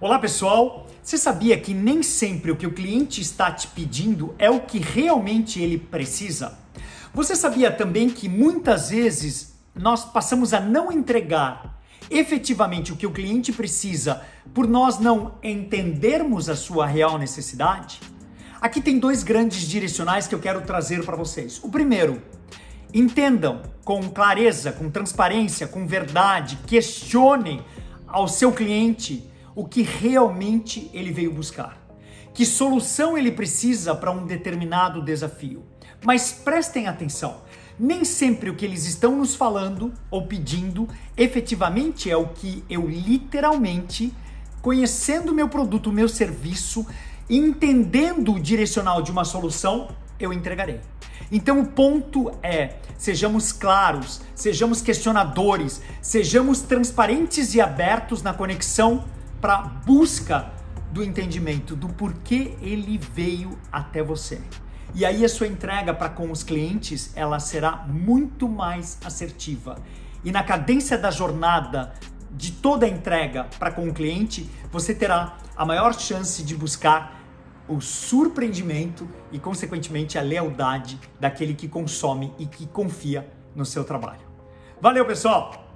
Olá pessoal, você sabia que nem sempre o que o cliente está te pedindo é o que realmente ele precisa? Você sabia também que muitas vezes nós passamos a não entregar efetivamente o que o cliente precisa por nós não entendermos a sua real necessidade? Aqui tem dois grandes direcionais que eu quero trazer para vocês. O primeiro, entendam com clareza, com transparência, com verdade, questionem ao seu cliente o que realmente ele veio buscar. Que solução ele precisa para um determinado desafio. Mas prestem atenção, nem sempre o que eles estão nos falando ou pedindo efetivamente é o que eu literalmente, conhecendo meu produto, meu serviço, entendendo o direcional de uma solução, eu entregarei. Então o ponto é: sejamos claros, sejamos questionadores, sejamos transparentes e abertos na conexão para busca do entendimento do porquê ele veio até você. E aí a sua entrega para com os clientes, ela será muito mais assertiva. E na cadência da jornada de toda a entrega para com o cliente, você terá a maior chance de buscar o surpreendimento e consequentemente a lealdade daquele que consome e que confia no seu trabalho. Valeu, pessoal!